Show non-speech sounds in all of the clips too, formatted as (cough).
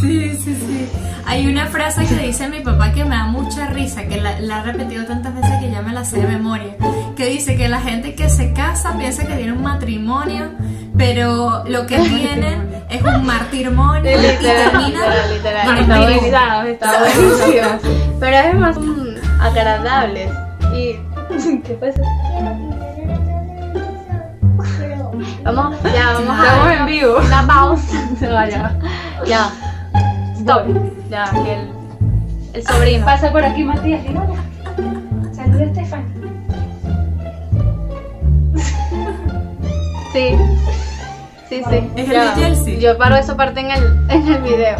Sí, sí, sí. Hay una frase que dice mi papá que me da mucha risa, que la, la ha repetido tantas veces que ya me la sé de memoria, que dice que la gente que se casa piensa que tiene un matrimonio, pero lo que tienen es un martirmonio y termina literal, Está buenísimo. Pero es más mm, agradables. Y. (laughs) ¿Qué pasa? Vamos, ya, vamos a. Estamos en vivo. Una pausa. (laughs) No, ya. Ya. Ya, que el, el sobrino. Pasa por aquí, Matías. y hola. Saluda a Estefan. Sí. Sí, sí. Es el Ya. de Chelsea. Yo paro esa parte en el, en el video.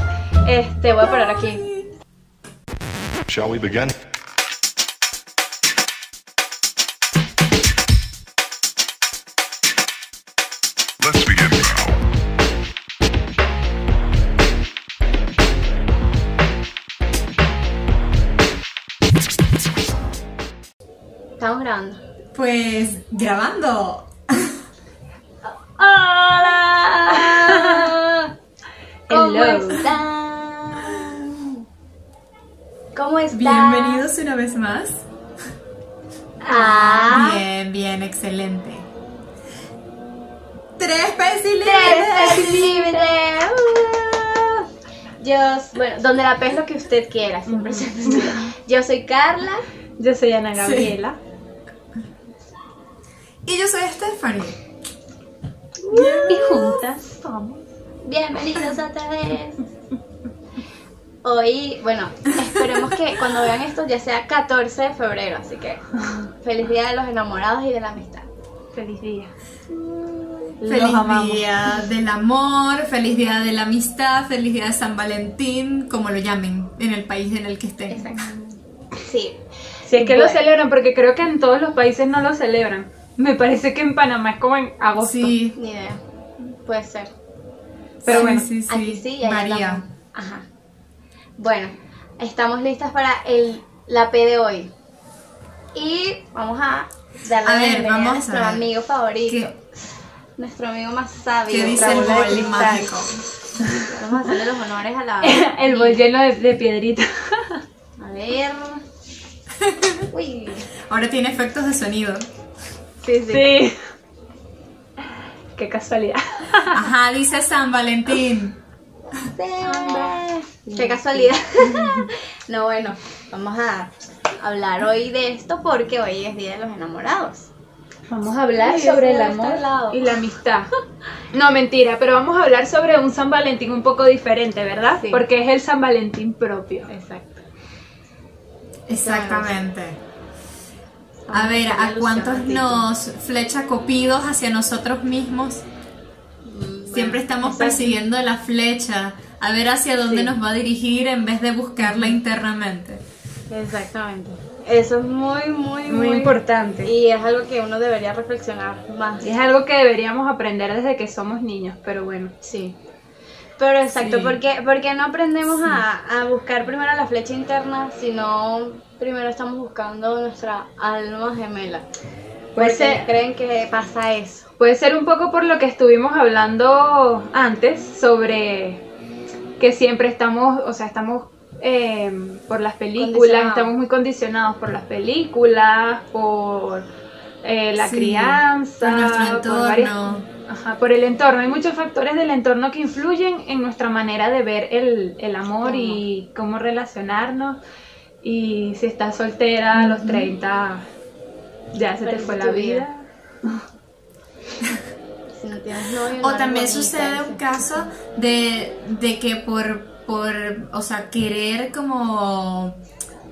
Este, voy a parar aquí. Shall we begin? Pues grabando. (laughs) ¡Hola! (laughs) ¿Cómo Hello. están? ¿Cómo están? Bienvenidos una vez más. a Bien, bien, excelente. Tres pesos Tres Libre. Yo, bueno, donde la P es lo que usted quiera, siempre se Yo soy Carla. Yo soy Ana Gabriela. Y yo soy Stephanie. Y juntas somos. Bienvenidos otra vez. Hoy, bueno, esperemos que cuando vean esto ya sea 14 de febrero, así que feliz día de los enamorados y de la amistad. Feliz día. Feliz Los amamos. día del amor, feliz día de la amistad, feliz día de San Valentín, como lo llamen en el país en el que estén. Exacto. Sí. Si es que lo celebran, porque creo que en todos los países no lo celebran. Me parece que en Panamá es como en agosto. Sí, Ni idea. Puede ser. Pero sí, bueno, sí, sí, Aquí sí y allá varía. no. Ajá. Bueno, estamos listas para el, la P de hoy. Y vamos a darle A la ver, bienvenida vamos a nuestro a ver. amigo favorito. ¿Qué, Nuestro amigo más sabio. qué dice el bol mágico? (laughs) Vamos a hacerle los honores a la. (laughs) el bol lleno de, de piedrita. A ver. (laughs) Uy. Ahora tiene efectos de sonido. Sí, sí. Sí. Qué casualidad. Ajá, dice San Valentín. Qué casualidad. (laughs) no, bueno, vamos a hablar hoy de esto porque hoy es Día de los Enamorados. Vamos a hablar sobre el amor y la amistad. No, mentira, pero vamos a hablar sobre un San Valentín un poco diferente, ¿verdad? Sí. Porque es el San Valentín propio. Exacto. Exactamente. A ver, a ¿a ponerle cuántos nos flecha copidos hacia nosotros mismos? Siempre estamos persiguiendo la flecha, a ver hacia dónde Sí. nos va a dirigir en vez de buscarla internamente. Exactamente. Eso es muy, muy, Muy importante. Y es algo que uno debería reflexionar más. Y es algo que deberíamos aprender desde que somos niños, pero bueno. Sí. Pero exacto, Sí. porque porque no aprendemos a, a buscar primero la flecha interna, sino primero estamos buscando nuestra alma gemela. Puede ser- creen que pasa eso. Puede ser un poco por lo que estuvimos hablando antes sobre que siempre estamos, o sea, estamos eh, por las películas, estamos muy condicionados por las películas, por eh, la Sí, crianza, por por varias-. Ajá, por el entorno. Hay muchos factores del entorno que influyen en nuestra manera de ver el, el amor y cómo relacionarnos. Y si estás soltera a los 30, ya se te fue la vida. vida. (laughs) Si no tienes novio, no O también bonita, sucede un caso de, de que por, por, o sea, querer como,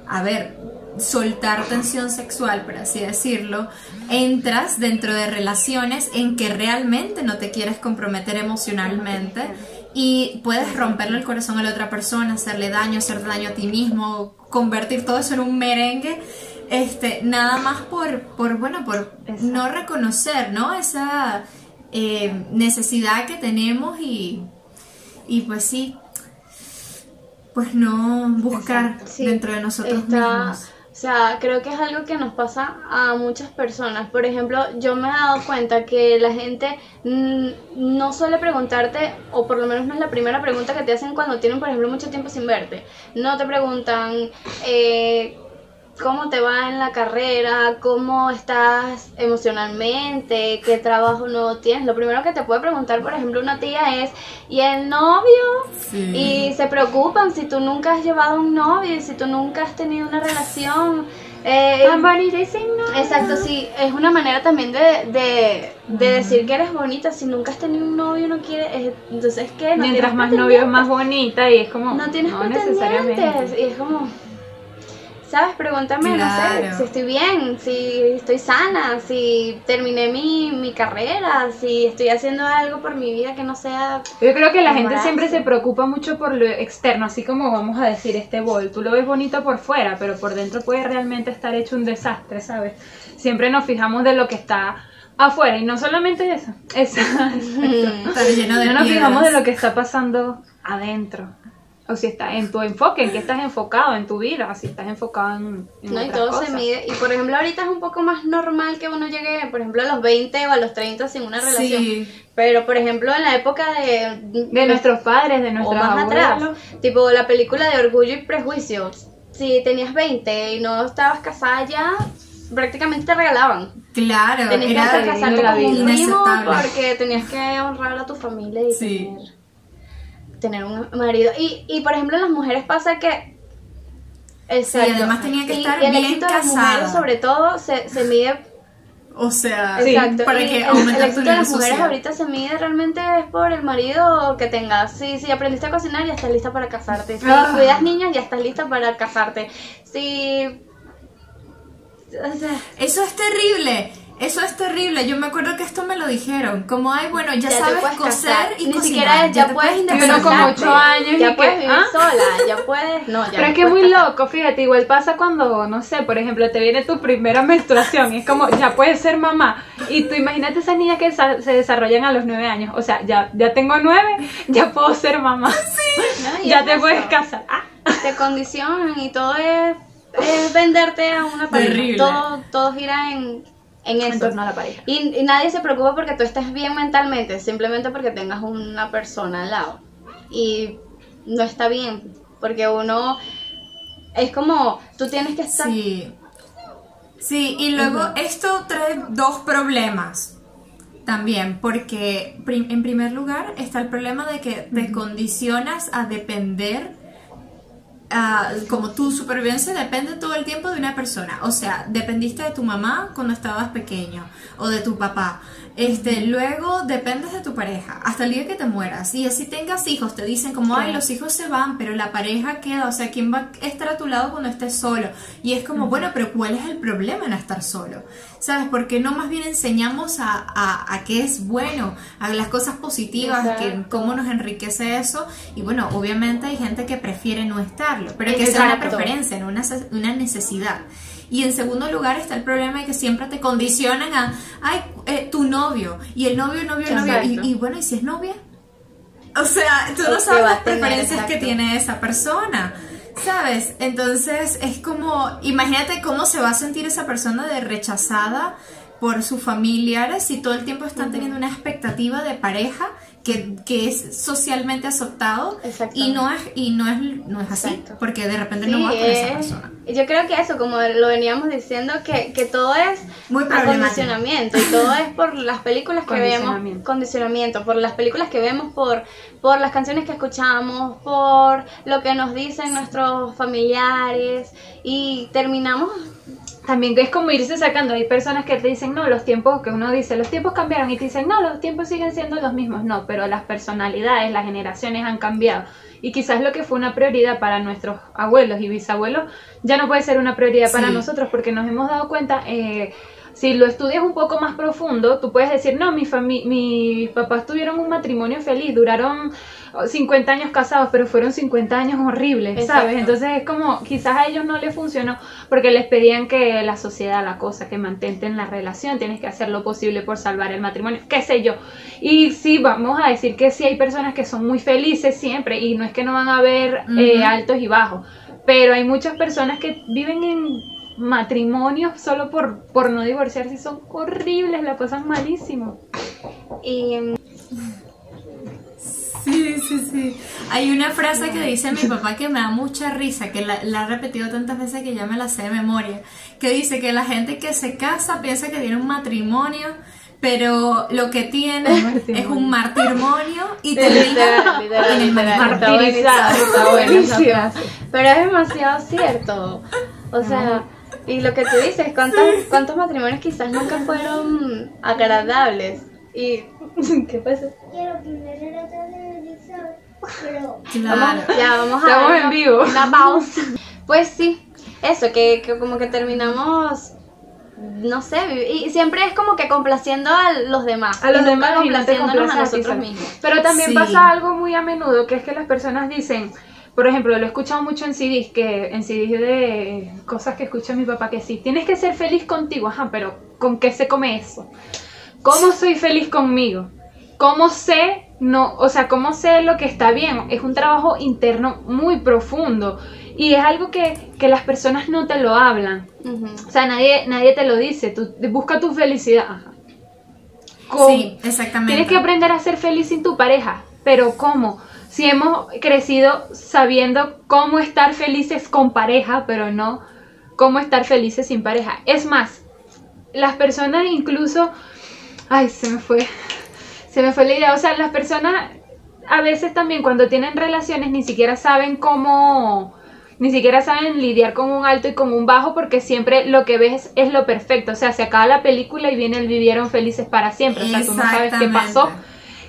a ver, soltar tensión sexual, por así decirlo, entras dentro de relaciones en que realmente no te quieres comprometer emocionalmente y puedes romperle el corazón a la otra persona, hacerle daño, hacer daño a ti mismo, convertir todo eso en un merengue. Este, nada más por, por bueno, por no reconocer, ¿no? Esa eh, necesidad que tenemos y, y pues sí, pues no buscar Sí, dentro de nosotros está- mismos. O sea, creo que es algo que nos pasa a muchas personas. Por ejemplo, yo me he dado cuenta que la gente no suele preguntarte, o por lo menos no es la primera pregunta que te hacen cuando tienen, por ejemplo, mucho tiempo sin verte. No te preguntan eh, cómo te va en la carrera, cómo estás emocionalmente, qué trabajo nuevo tienes. Lo primero que te puede preguntar, por ejemplo, una tía es, ¿y el novio? Sí. Y se preocupan si tú nunca has llevado un novio y si tú nunca has tenido una relación. Eh. Exacto, sí, es una manera también de, de, de decir que eres bonita. Si nunca has tenido un novio, no quieres. eh, Entonces, ¿qué? No Mientras más novio, más bonita y es como. No tienes no necesariamente. Y es como. ¿Sabes? Pregúntame, no sé, si estoy bien, si estoy sana, si terminé mi, mi carrera, si estoy haciendo algo por mi vida que no sea. Yo creo que la gente siempre se preocupa mucho por lo externo, así como vamos a decir este bol. Tú lo ves bonito por fuera, pero por dentro puede realmente estar hecho un desastre, ¿sabes? Siempre nos fijamos de lo que está afuera y no solamente eso. eso (laughs) (laughs) Está lleno de no nos fijamos de lo que está pasando adentro. O si está en tu enfoque, en qué estás enfocado en tu vida, si estás enfocado en, en No, y todo cosas. se mide. Y por ejemplo, ahorita es un poco más normal que uno llegue, por ejemplo, a los 20 o a los 30 sin una relación. Sí. Pero por ejemplo, en la época de. De nuestros padres, de o nuestros más abuelos. atrás. Tipo la película de Orgullo y Prejuicio. Si tenías 20 y no estabas casada ya, prácticamente te regalaban. Claro, Tenías era que casarte la con un vida. primo porque tenías que honrar a tu familia y Sí. tener, tener un marido. Y, y por ejemplo, en las mujeres pasa que. Exacto. además tenía que Y estar el bien éxito de las casada. mujeres, sobre todo, se, se mide O sea, Exacto. para y que el, aumentar el éxito de las mujeres social. ahorita se mide realmente es por el marido que tengas. Si, si aprendiste a cocinar, ya estás lista para casarte. Si Ah. cuidas niños, ya estás lista para casarte. Si. o sea, Eso es terrible. Eso es terrible. Yo me acuerdo que esto me lo dijeron. Como, ay, bueno, ya, te sabes coser casar. y Ni cocinar. siquiera es, ya, te puedes independizarte. con ocho años Ya y puedes que, vivir ¿ah? sola, ya puedes. No, ya Pero no es que es muy casar. loco, fíjate, igual pasa cuando, no sé, por ejemplo, te viene tu primera menstruación y es como, ya puedes ser mamá. Y tú imagínate esas niñas que se desarrollan a los nueve años. O sea, ya, ya tengo nueve, ya puedo ser mamá. ¿no? Y ya te eso. puedes casar. Ah, Te condicionan y todo es, es venderte a una pareja. Terrible. Todo, todo gira en, en en torno a la pareja. Y, y nadie se preocupa porque tú estés bien mentalmente, simplemente porque tengas una persona al lado. Y no está bien, porque uno es como, tú tienes que estar... Sí. Sí, y luego esto trae dos problemas también, porque prim- en primer lugar está el problema de que te condicionas a depender, ah, como tu supervivencia depende todo el tiempo de una persona, o sea, dependiste de tu mamá cuando estabas pequeño o de tu papá. Este, luego dependes de tu pareja hasta el día que te mueras. Y así tengas hijos, te dicen como, ay, los hijos se van, pero la pareja queda. O sea, ¿quién va a estar a tu lado cuando estés solo? Y es como, bueno, pero ¿cuál es el problema en estar solo? ¿Sabes? Porque no más bien enseñamos a, a, a qué es bueno, a las cosas positivas, que, cómo nos enriquece eso. Y bueno, obviamente hay gente que prefiere no pero que sea una Exacto. preferencia, no una, una necesidad. Y en segundo lugar está el problema de que siempre te condicionan a, ay, eh, tu novio, y el novio, el novio, el novio, Exacto. y, y bueno, ¿y si es novia? O sea, tú ¿O no qué sabes las preferencias que Exacto. tiene esa persona, ¿sabes? Entonces es como, imagínate cómo se va a sentir esa persona de rechazada por sus familiares si todo el tiempo están teniendo una expectativa de pareja que, que es socialmente aceptado y no es y no es no es así Exacto. porque de repente Sí, no va con esa es- persona yo creo que eso, como lo veníamos diciendo, que, que todo es Muy acondicionamiento y todo es por las películas que vemos, Condicionamiento. condicionamiento, por las películas que vemos, por, por las canciones que escuchamos, por lo que nos dicen nuestros familiares y terminamos También es como irse sacando. Hay personas que te dicen, no, los tiempos, que uno dice, los tiempos cambiaron. Y te dicen, no, los tiempos siguen siendo los mismos. No, pero las personalidades, las generaciones han cambiado. Y quizás lo que fue una prioridad para nuestros abuelos y bisabuelos ya no puede ser una prioridad para nosotros porque nos hemos dado cuenta. eh, si lo estudias un poco más profundo, tú puedes decir, no, mi mis papás tuvieron un matrimonio feliz, duraron oh, 50 años casados, pero fueron 50 años horribles, Exacto. ¿sabes? Entonces es como, quizás a ellos no les funcionó porque les pedían que la sociedad, la cosa, que mantente en la relación, tienes que hacer lo posible por salvar el matrimonio, qué sé yo. Y sí, vamos a decir que sí hay personas que son muy felices siempre y no es que no van a haber eh, altos y bajos, pero hay muchas personas que viven en matrimonios solo por, por no divorciarse y son horribles, la pasan malísimo. Y mm, Sí, sí, sí. Hay una frase que dice mi papá que me da mucha risa, que la, la ha repetido tantas veces que ya me la sé de memoria, que dice que la gente que se casa piensa que tiene un matrimonio, pero lo que tiene es un matrimonio y termina Literal, literal, en el Martirizado. Pero es demasiado cierto. O sea, y lo que tú dices, ¿cuántos, cuántos matrimonios quizás nunca fueron agradables? Y, (laughs) ¿qué pasa? Quiero poner la televisor, pero Claro. Ya, vamos a Estamos en vivo. Una pausa. Pues sí, eso, que, que como que terminamos, no sé, y siempre es como que complaciendo a los demás. a los demás y no te complaciéndonos a nosotros mismos. Pero también Sí. pasa algo muy a menudo, que es que las personas dicen, por ejemplo, lo he escuchado mucho en CDs, que en CDs de cosas que escucha mi papá, que sí, tienes que ser feliz contigo, ajá, pero ¿con qué se come eso? ¿Cómo soy feliz conmigo? ¿Cómo sé, no, o sea, cómo sé lo que está bien? Es un trabajo interno muy profundo y es algo que, que las personas no te lo hablan. O sea, nadie, nadie te lo dice, tú busca tu felicidad. Ajá. ¿Cómo? Sí, exactamente. Tienes que aprender a ser feliz sin tu pareja, pero ¿cómo? Si hemos crecido sabiendo cómo estar felices con pareja, pero no cómo estar felices sin pareja. Es más, las personas incluso... Ay, se me fue. Se me fue la idea. O sea, las personas a veces también cuando tienen relaciones ni siquiera saben cómo... Ni siquiera saben lidiar con un alto y con un bajo porque siempre lo que ves es lo perfecto. O sea, se acaba la película y viene el vivieron felices para siempre. O sea, tú no sabes qué pasó.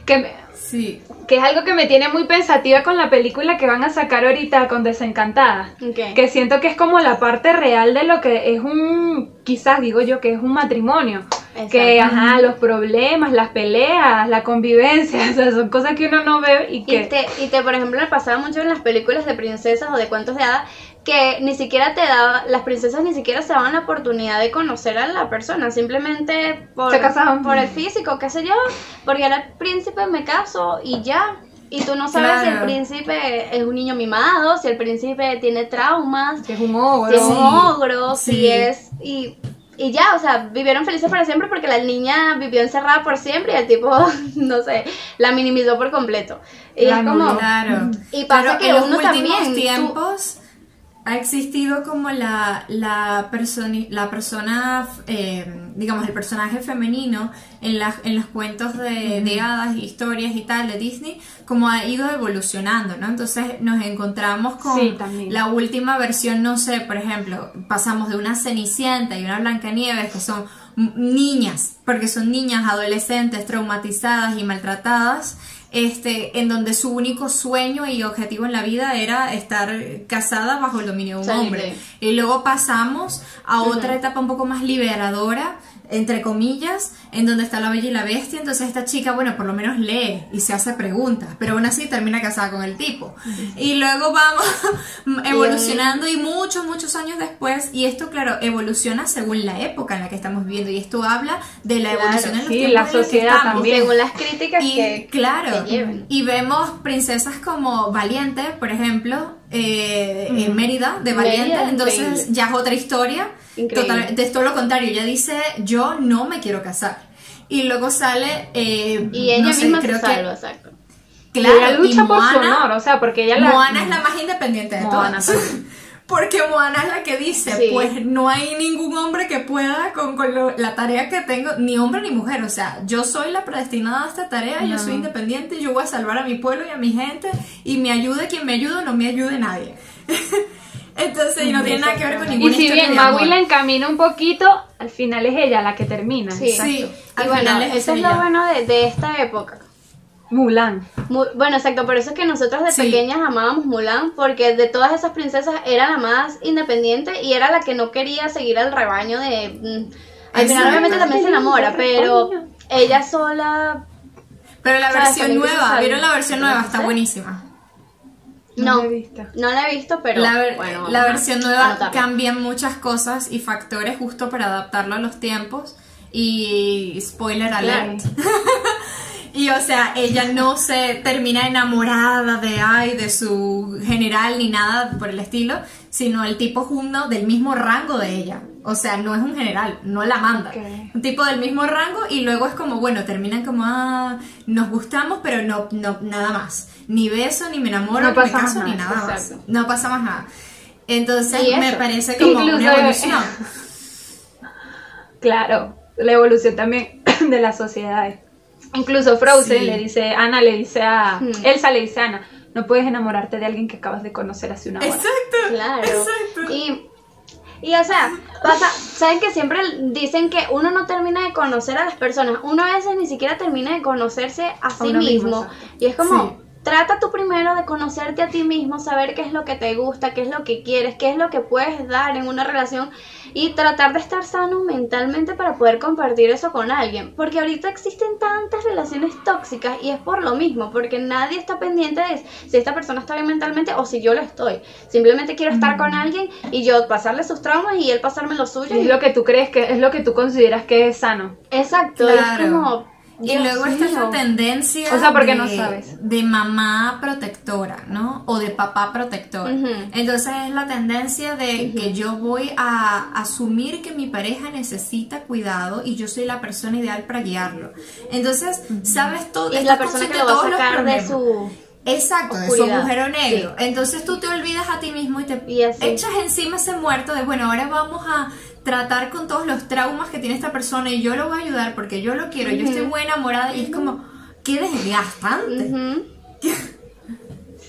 Que me- Sí. Que es algo que me tiene muy pensativa con la película que van a sacar ahorita con Desencantada. Ok. Que siento que es como la parte real de lo que es un, quizás digo yo, que es un matrimonio. Exacto. Que, ajá, los problemas, las peleas, la convivencia, (laughs) o sea, son cosas que uno no ve y que... Y te, y te, por ejemplo, pasaba mucho en las películas de princesas o de cuentos de hadas que ni siquiera te daba, las princesas ni siquiera se daban la oportunidad de conocer a la persona, simplemente por, Se casaban. por el físico, qué sé yo, porque era el príncipe, me caso y ya. Y tú no sabes si el Claro. príncipe es un niño mimado, si el príncipe tiene traumas, que es un ogro. si es un Sí, ogro, si sí. es... Y, y ya, o sea, vivieron felices para siempre porque la niña vivió encerrada por siempre y el tipo, (laughs) no sé, la minimizó por completo. Y La es como... Claro. Y pasa Pero que en los uno últimos también, tú- tiempos ha existido como la, la, personi- la persona, eh, digamos, el personaje femenino en, las en los cuentos de, de hadas, historias y tal de Disney, como ha ido evolucionando, ¿no? Entonces nos encontramos con Sí, la última versión, no sé, por ejemplo, pasamos de una Cenicienta y una Blancanieves que son niñas, porque son niñas adolescentes traumatizadas y maltratadas, este, en donde su único sueño y objetivo en la vida era estar casada bajo el dominio de un hombre. Y luego pasamos a otra etapa un poco más liberadora, entre comillas, en donde está la bella y la bestia. Entonces esta chica, bueno, por lo menos lee y se hace preguntas, pero aún así termina casada con el tipo. Y luego vamos (laughs) evolucionando y muchos, muchos años después, y esto, claro, evoluciona según la época en la que estamos viviendo. Y esto habla de la Claro, evolución en los sí, tiempos la en sociedad estamos. Y también. según las críticas Y que, claro, que y vemos princesas como Valiente, por ejemplo, eh, en Mérida, de Valiente, Mérida, entonces ya es otra historia. Increíble. Total, es todo lo contrario, ella dice, yo no me quiero casar. Y luego sale, eh, Y ella no sé, misma creo se que- salva, exacto. Y Claro, ella lucha y por su Moana- honor, o sea, porque ella la... Moana es la más independiente de Moana todas. (laughs) Porque Moana es la que dice, Sí. pues no hay ningún hombre que pueda con, con lo- la tarea que tengo, ni hombre ni mujer, o sea, yo soy la predestinada a esta tarea, yo soy independiente, yo voy a salvar a mi pueblo y a mi gente, y me ayude quien me ayude, no me ayude nadie. (laughs) Entonces, y no tiene nada que ver con Y ninguna si historia bien. Magui la encamina un poquito, al final es ella la que termina. Sí. Sí, Y bueno, es eso es lo bueno de, de esta época. Mulan. Mu- bueno, exacto, por eso es que nosotros de Sí. pequeñas amábamos Mulan, porque de todas esas princesas era la más independiente y era la que no quería seguir al rebaño de... mm, al final obviamente también se enamora, pero ella sola... Pero la versión nueva. ¿vieron la versión nueva? Está buenísima. No No, la he visto. no la he visto, pero la, ver- bueno, la versión nueva anotarla. cambia muchas cosas y factores justo para adaptarlo a los tiempos. Y spoiler alert. (laughs) Y o sea, ella no se termina enamorada de ay, de su general ni nada por el estilo, sino el tipo es uno del mismo rango de ella. O sea, no es un general, no la manda. Un tipo del mismo rango y luego es como, bueno, terminan como, ah, nos gustamos, pero no, no nada más. Ni beso, ni me enamoro, No ni me caso, ni nada, nada más. No pasa más nada. Entonces me parece como Incluso- una evolución. (laughs) Claro, la evolución también (coughs) de las sociedades. Incluso Frozen Sí. le dice, Ana le dice a, Hmm. Elsa le dice a Ana, no puedes enamorarte de alguien que acabas de conocer hace una hora. Exacto. Claro. Exacto. Y, y o sea, pasa, saben que siempre dicen que uno no termina de conocer a las personas, uno a veces ni siquiera termina de conocerse a sí mismo, y es como, Sí. Trata tú primero de conocerte a ti mismo, saber qué es lo que te gusta, qué es lo que quieres, qué es lo que puedes dar en una relación y tratar de estar sano mentalmente para poder compartir eso con alguien. Porque ahorita existen tantas relaciones tóxicas y es por lo mismo, porque nadie está pendiente de si esta persona está bien mentalmente o si yo lo estoy. Simplemente quiero estar con alguien y yo pasarle sus traumas y él pasarme los suyos. Es lo que tú crees que es lo que tú consideras que es sano. Exacto, y es como... Y Dios luego está esta tendencia O sea, porque de, no sabes. de mamá protectora, ¿no? O de papá protector. Entonces es la tendencia de que yo voy a asumir que mi pareja necesita cuidado y yo soy la persona ideal para guiarlo. Entonces, sabes todo. Es la persona que lo va todos a los sacar de su... Exacto, de su agujero negro. Entonces tú te olvidas a ti mismo y te Y echas encima ese muerto de, bueno, ahora vamos a tratar con todos los traumas que tiene esta persona y yo lo voy a ayudar porque yo lo quiero, yo estoy muy enamorada y es como, qué desgastante. Ujú. (laughs)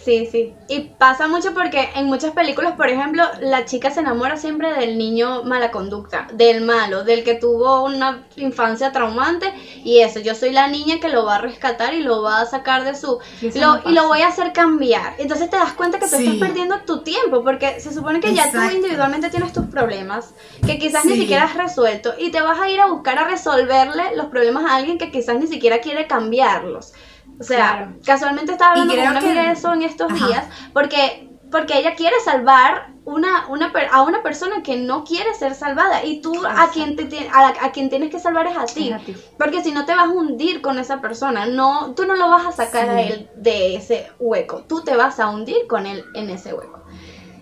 Sí, sí. Y pasa mucho porque en muchas películas, por ejemplo, la chica se enamora siempre del niño mala conducta, del malo, del que tuvo una infancia traumante y eso, yo soy la niña que lo va a rescatar y lo va a sacar de su... Y lo- y lo voy a hacer cambiar. Entonces te das cuenta que tú Sí. estás perdiendo tu tiempo porque se supone que ya tú individualmente tienes tus problemas que quizás ni siquiera has resuelto y te vas a ir a buscar a resolverle los problemas a alguien que quizás ni siquiera quiere cambiarlos. O sea, Claro. casualmente estaba hablando con una que- amiga de eso en estos Ajá. días porque porque ella quiere salvar una, una per- a una persona que no quiere ser salvada y tú a quien te a, la- a quien tienes que salvar es a ti a porque si no te vas a hundir con esa persona no tú no lo vas a sacar a Sí. él de ese hueco tú te vas a hundir con él en ese hueco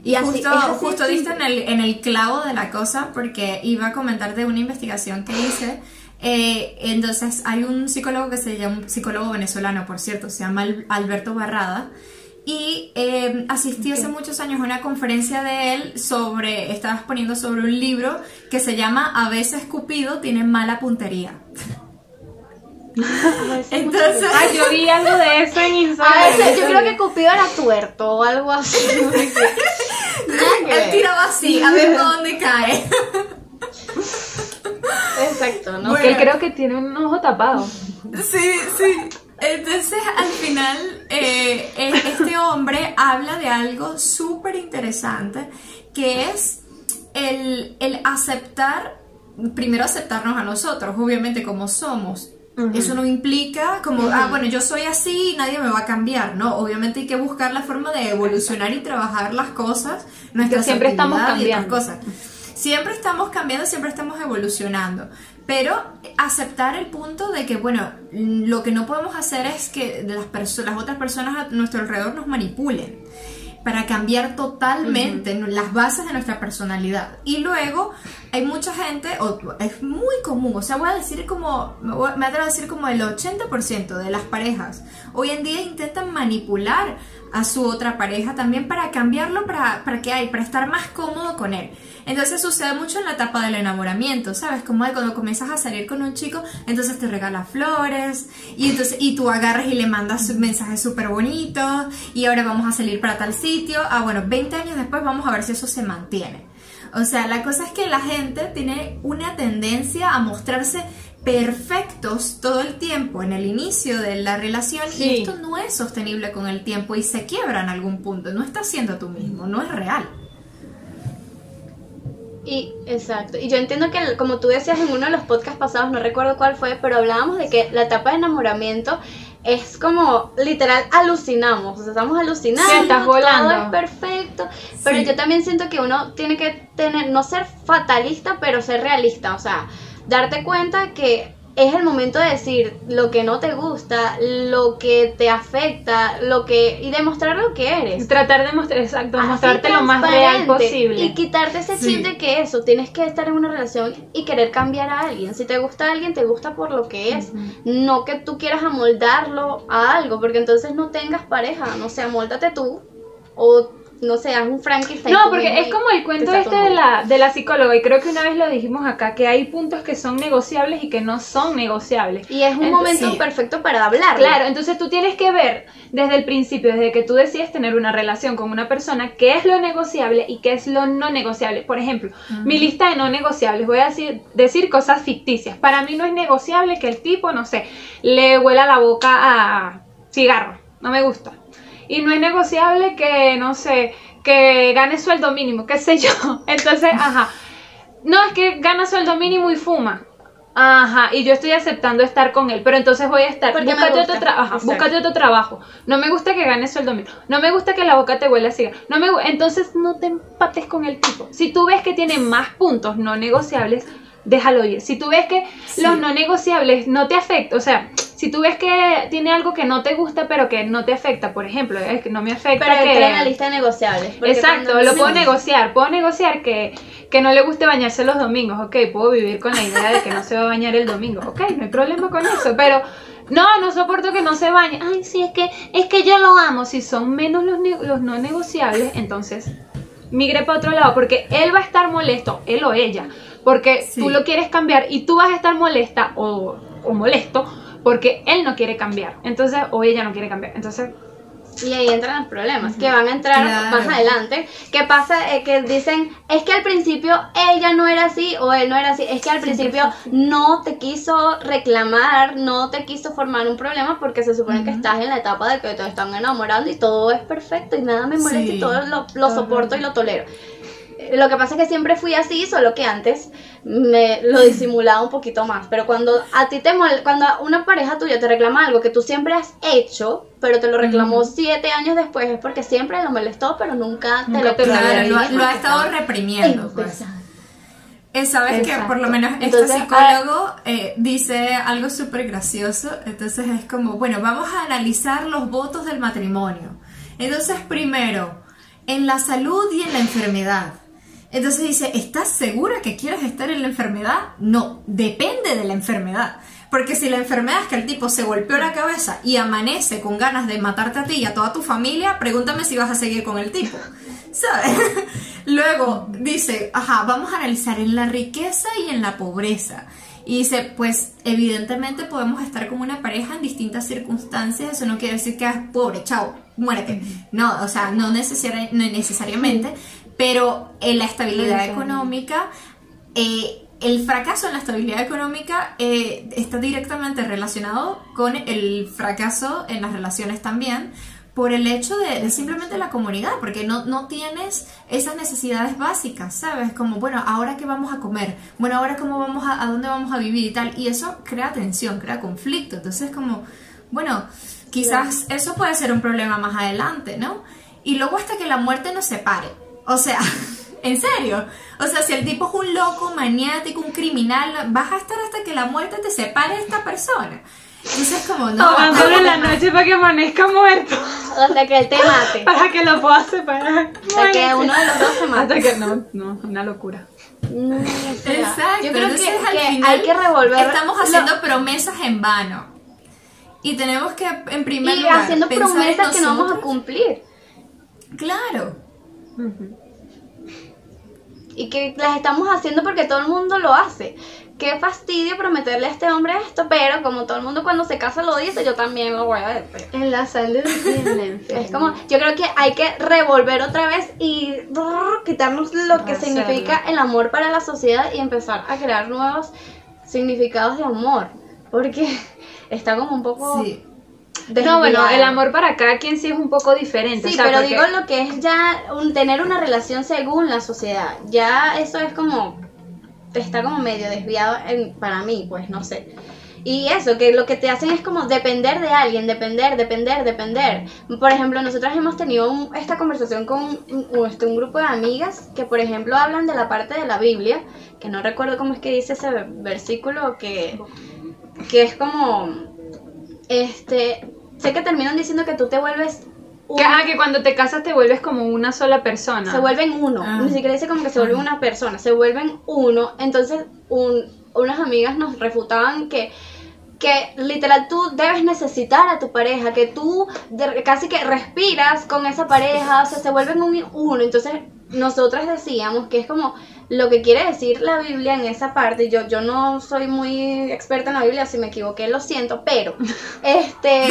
Y así- justo, así de justo diste en el, en el clavo de la cosa porque iba a comentar de una investigación que hice. Eh, entonces hay un psicólogo que se llama, un psicólogo venezolano, por cierto, se llama Al- Alberto Barrada. Y eh, asistí hace muchos años a una conferencia de él sobre, estaba exponiendo sobre un libro que se llama A veces Cupido tiene mala puntería. (laughs) Entonces, yo vi algo de eso en Instagram. a veces yo creo que Cupido era tuerto o algo así (laughs) (laughs) él tiraba así, a ver por dónde cae. Exacto no Bueno. Que creo que tiene un ojo tapado. Sí, sí. Entonces, al final, eh, eh, este hombre habla de algo súper interesante, que es el, el aceptar, primero aceptarnos a nosotros, obviamente como somos. Eso no implica como, ah, bueno, yo soy así y nadie me va a cambiar, ¿no? Obviamente hay que buscar la forma de evolucionar y trabajar las cosas, nuestra siempre estamos asertividad y otras cambiando. cosas. Siempre estamos cambiando, siempre estamos evolucionando. Pero aceptar el punto de que, bueno, lo que no podemos hacer es que las, perso- las otras personas a nuestro alrededor nos manipulen para cambiar totalmente las bases de nuestra personalidad. Y luego hay mucha gente, o es muy común, o sea, voy a decir como, me atrevo a decir como el 80% de las parejas hoy en día intentan manipular a su otra pareja también para cambiarlo, para, para que hay, para estar más cómodo con él. Entonces sucede mucho en la etapa del enamoramiento, ¿sabes? Como cuando comienzas a salir con un chico, entonces te regala flores y entonces y tú agarras y le mandas mensajes súper bonitos y ahora vamos a salir para tal sitio. Ah, bueno, 20 años después vamos a ver si eso se mantiene. O sea, la cosa es que la gente tiene una tendencia a mostrarse perfectos todo el tiempo en el inicio de la relación y esto no es sostenible con el tiempo y se quiebra en algún punto. No estás siendo tú mismo, no es real. Y exacto. Y yo entiendo que, como tú decías en uno de los podcasts pasados, no recuerdo cuál fue, pero hablábamos de que la etapa de enamoramiento es como literal alucinamos. O sea, estamos alucinando. Sí, estás volando. Todo es perfecto. Pero Sí. yo también siento que uno tiene que tener, no ser fatalista, pero ser realista. O sea, darte cuenta que es el momento de decir lo que no te gusta, lo que te afecta, lo que y demostrar lo que eres. Tratar de mostrar, exacto, Así mostrarte lo más real posible. Y quitarte ese Sí. chip de que eso, tienes que estar en una relación y querer cambiar a alguien. Si te gusta a alguien, te gusta por lo que es. No que tú quieras amoldarlo a algo, porque entonces no tengas pareja. No sé, amóldate tú. O no sé, haz un Frankenstein. No, porque es como el cuento este de la, de la psicóloga, y creo que una vez lo dijimos acá, que hay puntos que son negociables y que no son negociables. Y es un Entonces- momento sí. perfecto para hablar. Claro, entonces tú tienes que ver desde el principio, desde que tú decides tener una relación con una persona, qué es lo negociable y qué es lo no negociable. Por ejemplo, mi lista de no negociables, voy a decir, decir cosas ficticias. Para mí no es negociable que el tipo, no sé, le huela la boca a cigarro, no me gusta. Y no es negociable que, no sé, que gane sueldo mínimo, qué sé yo. (laughs) Entonces, ajá. No, es que gana sueldo mínimo y fuma. Ajá, y yo estoy aceptando estar con él, pero entonces voy a estar, Porque búscate otro, tra- ajá, Exacto. búscate otro trabajo. No me gusta que ganes sueldo mínimo. No me gusta que la boca te huela a cigarro. No me entonces no te empates con el tipo. Si tú ves que tiene más puntos no negociables, déjalo ir. Si tú ves que Sí. los no negociables no te afectan, o sea, si tú ves que tiene algo que no te gusta pero que no te afecta, por ejemplo, es que no me afecta Pero que en la lista de negociables. Exacto, cuando- lo puedo negociar. Puedo negociar que, que no le guste bañarse los domingos. Ok, puedo vivir con la idea de que no se va a bañar el domingo. Ok, no hay problema con eso. Pero no, no soporto que no se bañe. Ay, sí, es que, es que yo lo amo. Si son menos los, los no negociables, entonces migre para otro lado. Porque él va a estar molesto, él o ella. Porque Sí. tú lo quieres cambiar y tú vas a estar molesta o, o molesto porque él no quiere cambiar. Entonces, o ella no quiere cambiar. Entonces, Y ahí entran los problemas, que van a entrar Claro. más adelante. ¿Qué pasa? Eh, que dicen, es que al principio ella no era así o él no era así. Es que al principio no te quiso reclamar, no te quiso formar un problema porque se supone que estás en la etapa de que te están enamorando y todo es perfecto y nada me molesta Sí. y todo lo, lo soporto y lo tolero. Lo que pasa es que siempre fui así, solo que antes me lo disimulaba un poquito más. Pero cuando a ti te mol- cuando una pareja tuya te reclama algo que tú siempre has hecho, pero te lo reclamó siete años después, es porque siempre lo molestó, pero nunca te Nunca lo te lo Claro, lo, ha- lo estado estaba reprimiendo. pues. Sabes que Exacto. por lo menos este Entonces, psicólogo eh, dice algo súper gracioso. Entonces es como, bueno, vamos a analizar los votos del matrimonio. Entonces, primero, en la salud y en la enfermedad. Entonces dice, ¿estás segura que quieres estar en la enfermedad? No, depende de la enfermedad. Porque si la enfermedad es que el tipo se golpeó la cabeza y amanece con ganas de matarte a ti y a toda tu familia, pregúntame si vas a seguir con el tipo. ¿Sabes? (laughs) Luego dice, ajá, vamos a analizar en la riqueza y en la pobreza. Y dice, pues evidentemente podemos estar como una pareja en distintas circunstancias, eso no quiere decir que es pobre, chao, muérete. No, o sea, no, necesari- no necesariamente, pero en la estabilidad económica, eh, el fracaso en la estabilidad económica eh, está directamente relacionado con el fracaso en las relaciones también, por el hecho de, de simplemente la comunidad, porque no, no tienes esas necesidades básicas, ¿sabes? Como, bueno, ahora qué vamos a comer, bueno, ahora cómo vamos a, a dónde vamos a vivir y tal, y eso crea tensión, crea conflicto, entonces como, bueno, quizás eso puede ser un problema más adelante, ¿no? Y luego hasta que la muerte nos separe, o sea, (laughs) en serio, o sea, si el tipo es un loco, maniático, un criminal, vas a estar hasta que la muerte te separe de esta persona. Entonces como, no, ahogándolo en la noche para que amanezca muerto. Hasta que él te mate. (laughs) Para que lo pueda separar. Hasta que uno de los dos se Hasta mate. que no, no, una locura. No, sea, Exacto, Yo creo entonces que, al que final hay que revolver. Estamos lo- haciendo promesas en vano. Y tenemos que, en primer y lugar, haciendo promesas que no vamos a cumplir. Claro. Y que las estamos haciendo porque todo el mundo lo hace. Qué fastidio prometerle a este hombre esto, pero como todo el mundo cuando se casa lo dice, yo también lo voy a decir. En la salud y en la (laughs) enfermedad. Es como, yo creo que hay que revolver otra vez y brrr, quitarnos lo que Hacerlo. significa el amor para la sociedad y empezar a crear nuevos significados de amor. Porque (laughs) está como un poco. Sí. No, bueno, el amor para cada quien sí es un poco diferente. Sí, o sea, pero porque- digo lo que es ya un, tener una relación según la sociedad. Ya eso es como. Está como medio desviado en- para mí, pues no sé. Y eso, que lo que te hacen es como depender de alguien, depender, depender, depender. Por ejemplo, nosotros hemos tenido un- esta conversación con un, un- este, un grupo de amigas que, por ejemplo, hablan de la parte de la Biblia, que no recuerdo cómo es que dice ese versículo que que es como, este, sé que terminan diciendo que tú te vuelves un- Que, ah, que cuando te casas te vuelves como una sola persona. se vuelven uno, Ah. ni siquiera dice como que se vuelven una persona, se vuelven uno, entonces un- unas amigas nos refutaban que que literal tú debes necesitar a tu pareja, que tú de- casi que respiras con esa pareja, o sea, se vuelven un uno, entonces nosotras decíamos que es como lo que quiere decir la Biblia en esa parte, yo, yo no soy muy experta en la Biblia, si me equivoqué lo siento, pero (laughs) este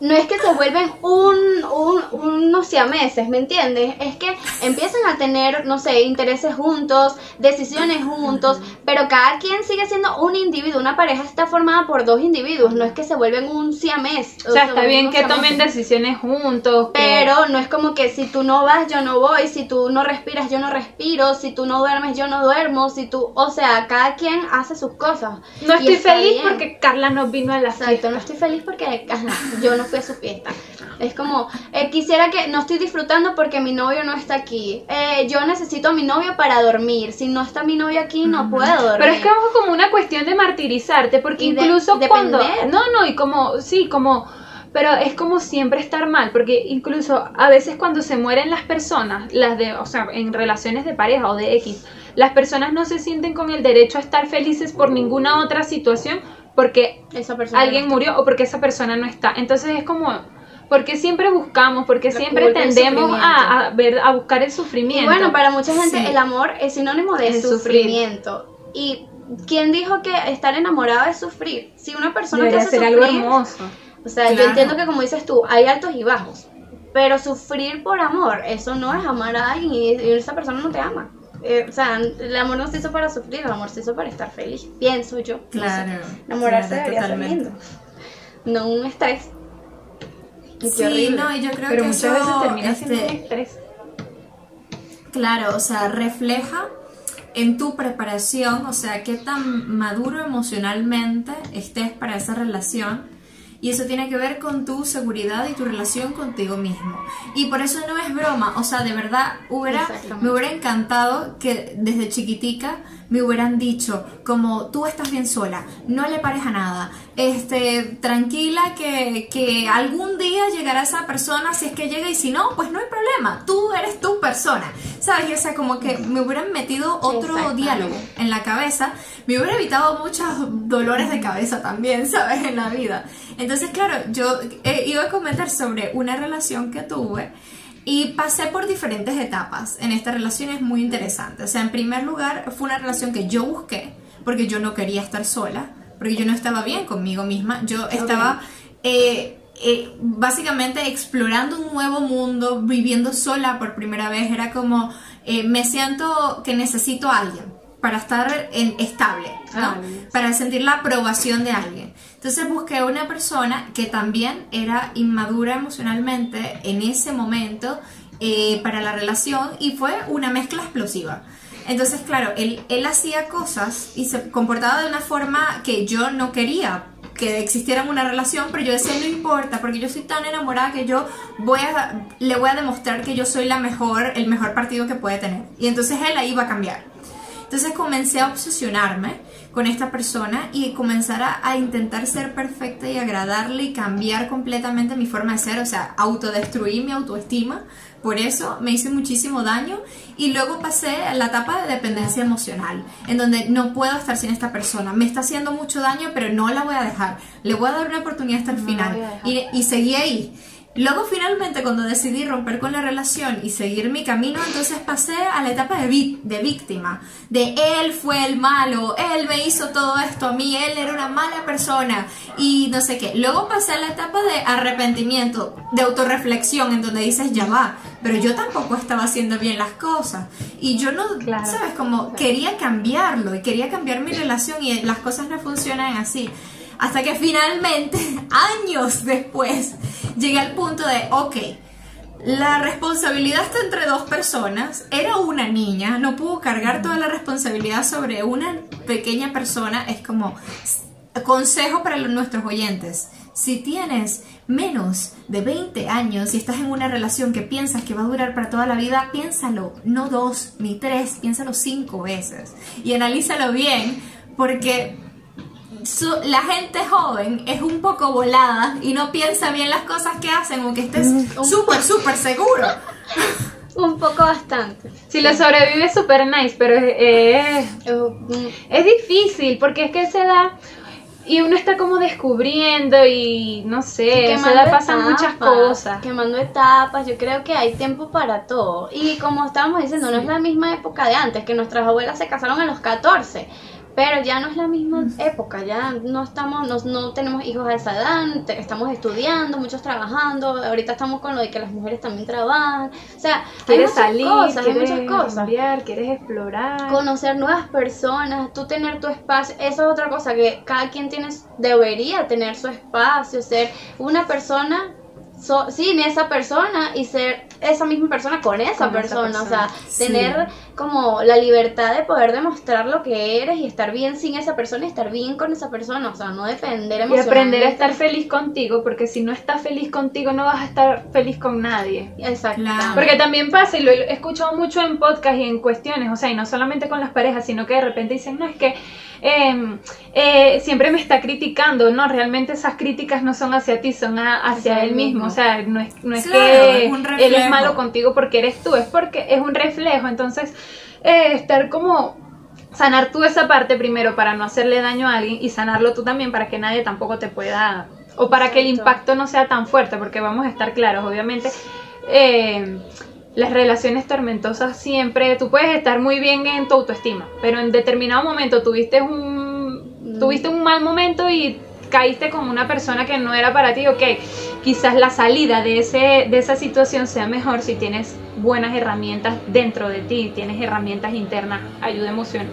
no es que se vuelven un, un, unos siameses, ¿me entiendes? Es que empiezan a tener, no sé, intereses juntos, decisiones juntos, pero cada quien sigue siendo un individuo. Una pareja está formada por dos individuos, no es que se vuelven un siamés. O sea, está bien que tomen decisiones juntos. que- Pero no es como que si tú no vas, yo no voy, si tú no respiras, yo no respiro, si tú no duermes, yo no duermo, si tú, o sea, cada quien hace sus cosas. no Y estoy feliz bien. porque Carla no vino a la Exacto, fiesta. no estoy feliz porque ajá, yo no fui a su fiesta. Es como, eh, quisiera que no estoy disfrutando porque mi novio no está aquí. Eh, yo necesito a mi novio para dormir. Si no está mi novio aquí, no puedo dormir. Pero es que es como una cuestión de martirizarte, porque Y de- incluso cuando... depender. No, no, y como, sí, como... Pero es como siempre estar mal, porque incluso a veces cuando se mueren las personas, las de, o sea, en relaciones de pareja o de X, las personas no se sienten con el derecho a estar felices por ninguna otra situación porque Esa persona alguien no murió o porque esa persona no está. Entonces es como, porque siempre buscamos, porque La siempre y tendemos a, a ver, a buscar el Y sufrimiento. bueno, para mucha gente Sí. el amor es sinónimo de Es sufrir. sufrimiento. Y ¿quién dijo que estar enamorado es sufrir? Si una persona Debería te hace ser algo sufrir, hermoso. O sea, yo Claro. entiendo que como dices tú, hay altos y bajos. Pero sufrir por amor, eso no es amar a alguien y, y esa persona no te ama. Eh, o sea, el amor no se hizo para sufrir, el amor se hizo para estar feliz, pienso yo. No sé. Claro. Enamorarse claro, debería ser totalmente. lindo. No un estrés. Qué Sí, horrible. no, y yo creo Pero que muchas eso, veces termina siendo un este, estrés. Claro, o sea, refleja en tu preparación, o sea, qué tan maduro emocionalmente estés para esa relación. Y eso tiene que ver con tu seguridad y tu relación contigo mismo. Y por eso no es broma, o sea, de verdad hubiera, me hubiera encantado que desde chiquitica me hubieran dicho como tú estás bien sola, no le pares a nada, este, tranquila que, que algún día llegará esa persona, si es que llega y si no, pues no hay problema, tú eres tu persona, ¿sabes? Y o sea, como que me hubieran metido otro diálogo en la cabeza, me hubiera evitado muchos dolores de cabeza también, (laughs) ¿sabes? En la vida. Entonces, claro, yo eh, iba a comentar sobre una relación que tuve y pasé por diferentes etapas en esta relación, es muy interesante. O sea, en primer lugar, fue una relación que yo busqué, porque yo no quería estar sola, porque yo no estaba bien conmigo misma, yo estaba... eh, eh, básicamente explorando un nuevo mundo, viviendo sola por primera vez, era como, eh, me siento que necesito a alguien para estar en, estable, ¿no? Ah, para sentir la aprobación de alguien. Entonces busqué una persona que también era inmadura emocionalmente en ese momento eh, para la relación y fue una mezcla explosiva. Entonces, claro, él, él hacía cosas y se comportaba de una forma que yo no quería que existiera una relación, pero yo decía, no importa, porque yo soy tan enamorada que yo voy a, le voy a demostrar que yo soy la mejor, el mejor partido que puede tener. Y entonces él ahí va a cambiar. Entonces comencé a obsesionarme con esta persona y comenzar a, a intentar ser perfecta y agradarle y cambiar completamente mi forma de ser, o sea, autodestruir mi autoestima. Por eso me hice muchísimo daño y luego pasé a la etapa de dependencia emocional, en donde no puedo estar sin esta persona. Me está haciendo mucho daño, pero no la voy a dejar. Le voy a dar una oportunidad hasta el No final. Y, y seguí ahí. Luego finalmente cuando decidí romper con la relación y seguir mi camino, entonces pasé a la etapa de, vi- de víctima, de él fue el malo, él me hizo todo esto a mí, él era una mala persona y no sé qué. Luego pasé a la etapa de arrepentimiento, de autorreflexión, en donde dices, ya va, pero yo tampoco estaba haciendo bien las cosas y yo no, Claro. ¿sabes? Como quería cambiarlo y quería cambiar mi relación y las cosas no funcionan así. Hasta que finalmente, (laughs) años después, llegué al punto de, ok, la responsabilidad está entre dos personas, era una niña, no pudo cargar toda la responsabilidad sobre una pequeña persona, es como consejo para nuestros oyentes. Si tienes menos de 20 años y estás en una relación que piensas que va a durar para toda la vida, piénsalo, no dos ni tres, piénsalo cinco veces. Y analízalo bien porque su- la gente joven es un poco volada y no piensa bien las cosas que hacen, aunque estés súper, súper seguro. (laughs) Un poco bastante. Si lo sobrevive súper nice, pero es, es- Eh, mm, es difícil porque es que esa edad y uno está como descubriendo y no sé, a esa edad pasan muchas cosas. Quemando etapas, yo creo que hay tiempo para todo. Y como estábamos diciendo, no es la misma época de antes, que nuestras abuelas se casaron a los 14. Pero ya no es la misma época, ya no estamos, no, no tenemos hijos a esa edad, te- estamos estudiando, muchos trabajando, ahorita estamos con lo de que las mujeres también trabajan, o sea, hay muchas salir, cosas, hay quieres muchas cosas. cambiar, quieres explorar. conocer nuevas personas, tú tener tu espacio, esa es otra cosa que cada quien tiene, debería tener su espacio, ser una persona so- sin esa persona y ser esa misma persona con esa, Con esa persona, o sea. Sí. tener como la libertad de poder demostrar lo que eres y estar bien sin esa persona y estar bien con esa persona, o sea, no depender Y emocionalmente. aprender a estar feliz contigo, porque si no estás feliz contigo no vas a estar feliz con nadie. Exacto. Claro. Porque también pasa, y lo he escuchado mucho en podcast y en cuestiones, o sea, y no solamente con las parejas, sino que de repente dicen, no, es que eh, eh, siempre me está criticando, no, realmente esas críticas no son hacia ti, son a- hacia, Hacia él él mismo, mismo. O sea, no es, no es Claro, que es él es malo contigo porque eres tú, es porque es un reflejo, entonces eh, estar como sanar tú esa parte primero para no hacerle daño a alguien y sanarlo tú también para que nadie tampoco te pueda o para que el impacto no sea tan fuerte porque vamos a estar claros obviamente eh, las relaciones tormentosas siempre tú puedes estar muy bien en tu autoestima pero en determinado momento tuviste un tuviste un mal momento y caíste con una persona que no era para ti ok quizás la salida de ese de esa situación sea mejor si tienes buenas herramientas dentro de ti tienes herramientas internas ayuda emocional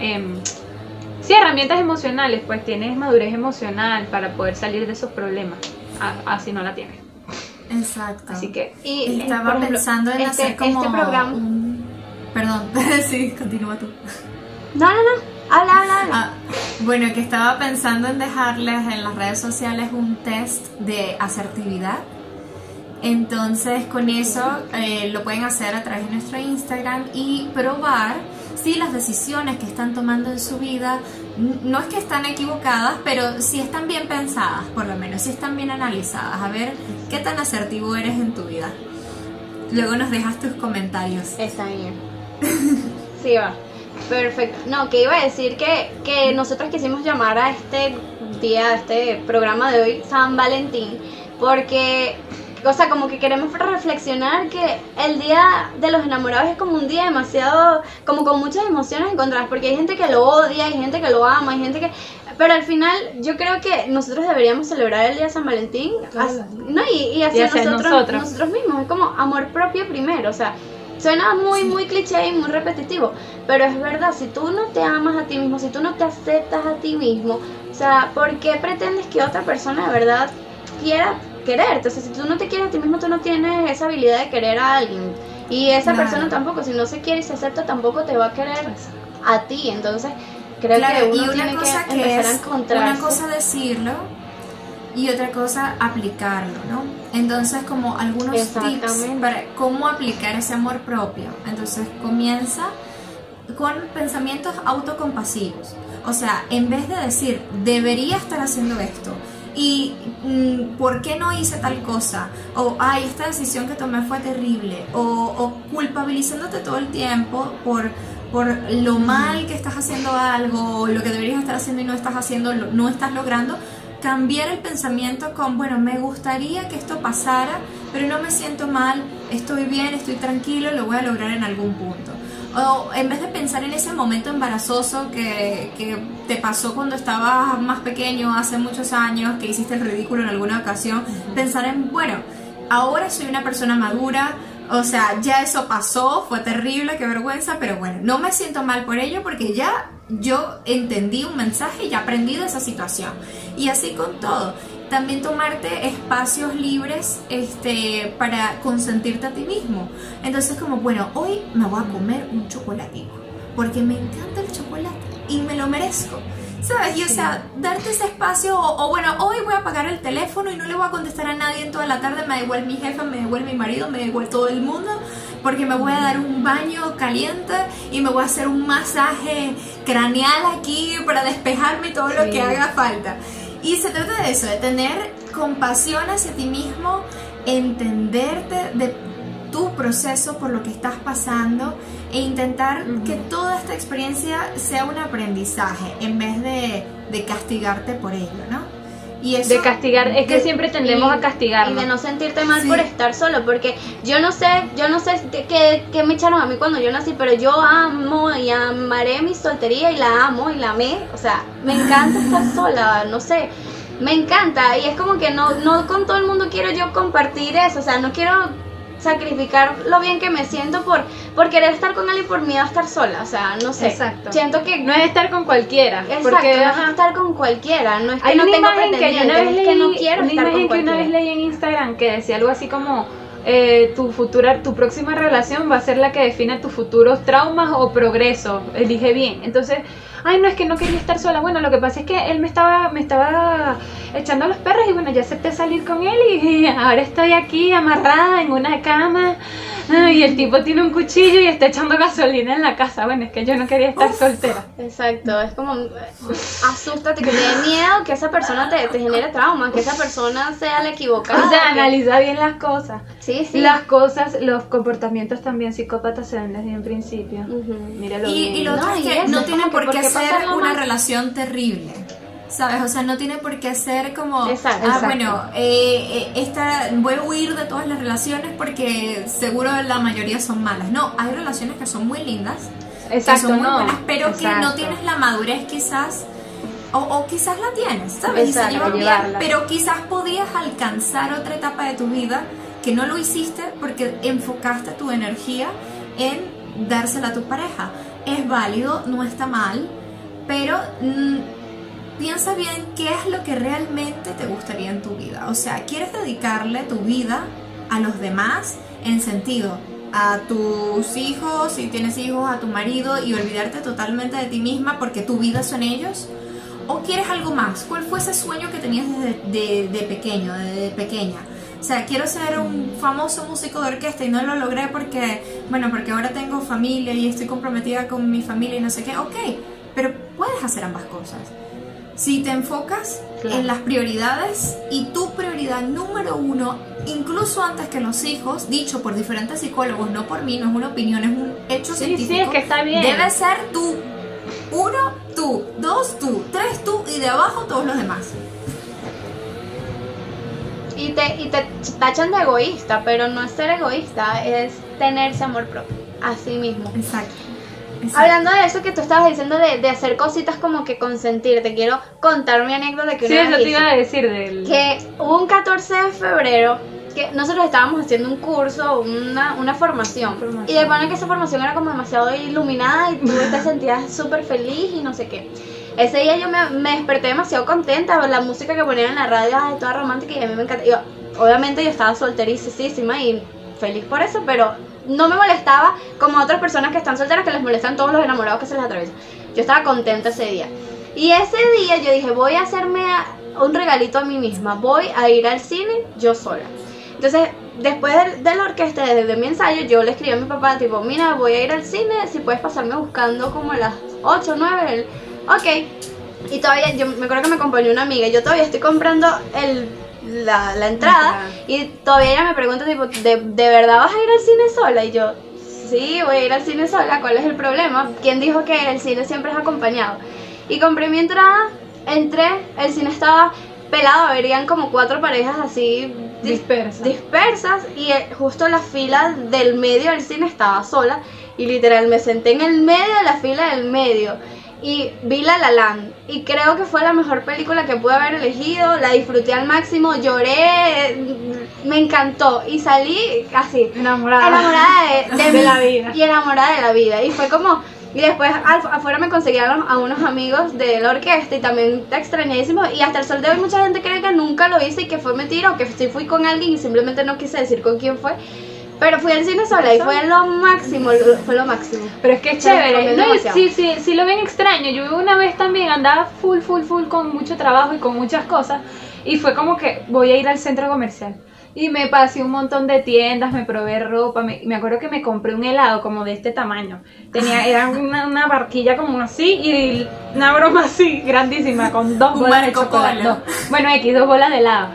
Sí, herramientas emocionales, pues tienes madurez emocional para poder salir de esos problemas. Así no la tienes. Exacto. Así que Y eh, Estaba ejemplo, pensando en este, hacer como este programa. un- Perdón, (laughs) sí, continúa tú. No, no, no. Habla, habla, habla. Ah, bueno, que estaba pensando en dejarles en las redes sociales un test de asertividad. Entonces, con eso eh, lo pueden hacer a través de nuestro Instagram y probar si las decisiones que están tomando en su vida no es que están equivocadas, pero si están bien pensadas, por lo menos, si están bien analizadas. A ver qué tan asertivo eres en tu vida. Luego nos dejas tus comentarios. Está bien. (laughs) Sí, va. Perfecto. No, que iba a decir que, que nosotros quisimos llamar a este día, a este programa de hoy, San Valentín, porque, o sea, como que queremos reflexionar que el día de los enamorados es como un día demasiado, como con muchas emociones encontradas, porque hay gente que lo odia, hay gente que lo ama, hay gente que... Pero al final yo creo que nosotros deberíamos celebrar el día de San Valentín no, y, y hacia, Y hacia nosotros, nosotros. nosotros mismos, es como amor propio primero, o sea, Suena muy, muy cliché y muy repetitivo, pero es verdad, si tú no te amas a ti mismo, si tú no te aceptas a ti mismo, o sea, ¿por qué pretendes que otra persona de verdad quiera quererte? O sea, si tú no te quieres a ti mismo, tú no tienes esa habilidad de querer a alguien. Y esa Claro. persona tampoco, si no se quiere y se acepta, tampoco te va a querer a ti. Entonces, creo Claro, que y uno una tiene cosa que, que, empezar a es encontrarse. una cosa decirlo y otra cosa aplicarlo, ¿no? Entonces como algunos tips para cómo aplicar ese amor propio. Entonces comienza con pensamientos autocompasivos. O sea, en vez de decir, debería estar haciendo esto, y mm, ¿por qué no hice tal cosa? O, ay, esta decisión que tomé fue terrible. O, o culpabilizándote todo el tiempo por, por lo mal que estás haciendo algo, o lo que deberías estar haciendo y no estás haciendo, no estás logrando. Cambiar el pensamiento con, bueno, me gustaría que esto pasara, pero no me siento mal, estoy bien, estoy tranquilo, lo voy a lograr en algún punto. O en vez de pensar en ese momento embarazoso que, que te pasó cuando estabas más pequeño, hace muchos años, que hiciste el ridículo en alguna ocasión, pensar en, bueno, ahora soy una persona madura, o sea, ya eso pasó, fue terrible, qué vergüenza, pero bueno, no me siento mal por ello porque ya yo entendí un mensaje y aprendí de esa situación. Y así con todo. También tomarte espacios libres este, para consentirte a ti mismo. Entonces como, bueno, hoy me voy a comer un chocolatito porque me encanta el chocolate y me lo merezco. ¿Sabes? Y o sea, darte ese espacio, o, o bueno, hoy voy a apagar el teléfono y no le voy a contestar a nadie en toda la tarde, me da igual mi jefa, me da igual mi marido, me da igual todo el mundo, porque me voy a dar un baño caliente y me voy a hacer un masaje craneal aquí para despejarme todo lo Sí. que haga falta. Y se trata de eso, de tener compasión hacia ti mismo, entenderte de tu proceso por lo que estás pasando e intentar que toda esta experiencia sea un aprendizaje en vez de, de castigarte por ello, ¿no? Y eso De castigar, es que de- siempre tendemos Y- a castigarnos. Y de no sentirte mal Sí. por estar solo, porque yo no sé, yo no sé qué, qué- qué me echaron a mí cuando yo nací, pero yo amo y amaré mi soltería y la amo y la amé. O sea, me encanta estar (laughs) sola, no sé, me encanta. Y es como que no, no con todo el mundo quiero yo compartir eso, o sea, no quiero sacrificar lo bien que me siento por, por querer estar con alguien por miedo a estar sola, o sea, no sé. Exacto. Siento que No es estar con cualquiera. Exacto, porque no es estar con cualquiera, no es que Hay no una tengo imagen que yo una pretendientes, vez es leí, que no quiero una estar con que una vez leí en Instagram que decía algo así como eh, tu futura, tu próxima relación va a ser la que define tus futuros traumas o progreso. Elige bien. Entonces, ay no es que no quería estar sola. Bueno, lo que pasa es que él me estaba, me estaba echando los perros y bueno ya acepté salir con él y, (laughs) ahora estoy aquí amarrada en una cama. Ay, y el tipo tiene un cuchillo y está echando gasolina en la casa. Bueno, es que yo no quería estar soltera. Exacto, es como eh, asústate, que te dé miedo que esa persona te, te genere trauma, que esa persona sea la equivocada. O sea, que- analiza bien las cosas. Sí, sí. Las cosas, los comportamientos también psicópatas se ven desde un principio. Ujú. Míralo Y, bien. y lo otro es que no tiene por qué ¿por qué ser una relación terrible. ¿Sabes? O sea, no tiene por qué ser como, Exacto. ah, Exacto. bueno, eh, eh, esta, voy a huir de todas las relaciones porque seguro la mayoría son malas. No, hay relaciones que son muy lindas, Exacto, que son muy no. buenas, pero que no Exacto. tienes la madurez quizás, o, o quizás la tienes, ¿sabes? Y se Exacto, llevan bien, pero quizás podías alcanzar otra etapa de tu vida que no lo hiciste porque enfocaste tu energía en dársela a tu pareja. Es válido, no está mal, pero mm, piensa bien qué es lo que realmente te gustaría en tu vida. O sea, ¿quieres dedicarle tu vida a los demás en sentido a tus hijos, si tienes hijos, a tu marido y olvidarte totalmente de ti misma porque tu vida son ellos? ¿O quieres algo más? ¿Cuál fue ese sueño que tenías desde de, de pequeño, de pequeña? O sea, quiero ser un famoso músico de orquesta y no lo logré porque, bueno, porque ahora tengo familia y estoy comprometida con mi familia y no sé qué. Ok, pero puedes hacer ambas cosas. Si te enfocas Claro. en las prioridades y tu prioridad número uno, incluso antes que los hijos, dicho por diferentes psicólogos, no por mí, no es una opinión, es un hecho Sí, sí, científico. es que está bien. Debe ser tú. Uno, tú. Dos, tú. Tres, tú. Y de abajo todos los demás. Y te, y te tachan de egoísta, pero no es ser egoísta, es tenerse amor propio, así mismo. Exacto. Exacto. Hablando de eso que tú estabas diciendo de, de hacer cositas como que consentir, te quiero contar mi anécdota que Sí, una eso vez te hice. iba a decir del... que hubo un 14 de febrero que nosotros estábamos haciendo un curso, una, una formación. Formación. Y de poner que esa formación era como demasiado iluminada y tú te sentías súper feliz y no sé qué. Ese día yo me, me desperté demasiado contenta, la música que ponían en la radio ay, toda romántica y a mí me encanta. Yo, obviamente yo estaba solterísima y feliz por eso, pero no me molestaba como otras personas que están solteras que les molestan todos los enamorados que se les atraviesan. Yo estaba contenta ese día. Y ese día yo dije, voy a hacerme un regalito a mí misma, voy a ir al cine yo sola. Entonces, después del- de la orquesta, desde mi ensayo, yo le escribí a mi papá, tipo, mira, voy a ir al cine, si puedes pasarme buscando como a las 8 o 9, él, ok. Y todavía, yo me acuerdo que me acompañó una amiga, yo todavía estoy comprando el, la, la entrada, y todavía ella me pregunta, tipo, ¿de, ¿de verdad vas a ir al cine sola? Y yo, sí, voy a ir al cine sola, ¿cuál es el problema? ¿Quién dijo que el cine siempre es acompañado? Y compré mi entrada, entré, el cine estaba pelado, habrían como cuatro parejas así dis- Dispersas. dispersas y eh, justo la fila del medio del cine estaba sola y literal me senté en el medio de la fila del medio y vi La La Land. Y creo que fue la mejor película que pude haber elegido, la disfruté al máximo, lloré, eh, me encantó. Y salí así Enamorada. enamorada de, (laughs) de la vida. y enamorada de la vida. Y fue como y después afuera me conseguían a unos amigos de la orquesta y también extrañadísimo. Y hasta el sol de hoy mucha gente cree que nunca lo hice y que fue mentira o que sí fui con alguien y simplemente no quise decir con quién fue Pero fui al cine sola y fue lo máximo, lo- fue lo máximo. Pero es que es Se lo chévere. recomiendo No, y demasiado. sí, sí, sí lo ven extraño. Yo una vez también andaba full, full, full con mucho trabajo y con muchas cosas. Y fue como que voy a ir al centro comercial. Y me pasé un montón de tiendas, me probé ropa. Me, me acuerdo que me compré un helado como de este tamaño. Tenía, era una, una barquilla como así y una broma así, grandísima, con dos Un bolas de Marco chocolate. Polo. dos. Bueno, X, dos bolas de helado.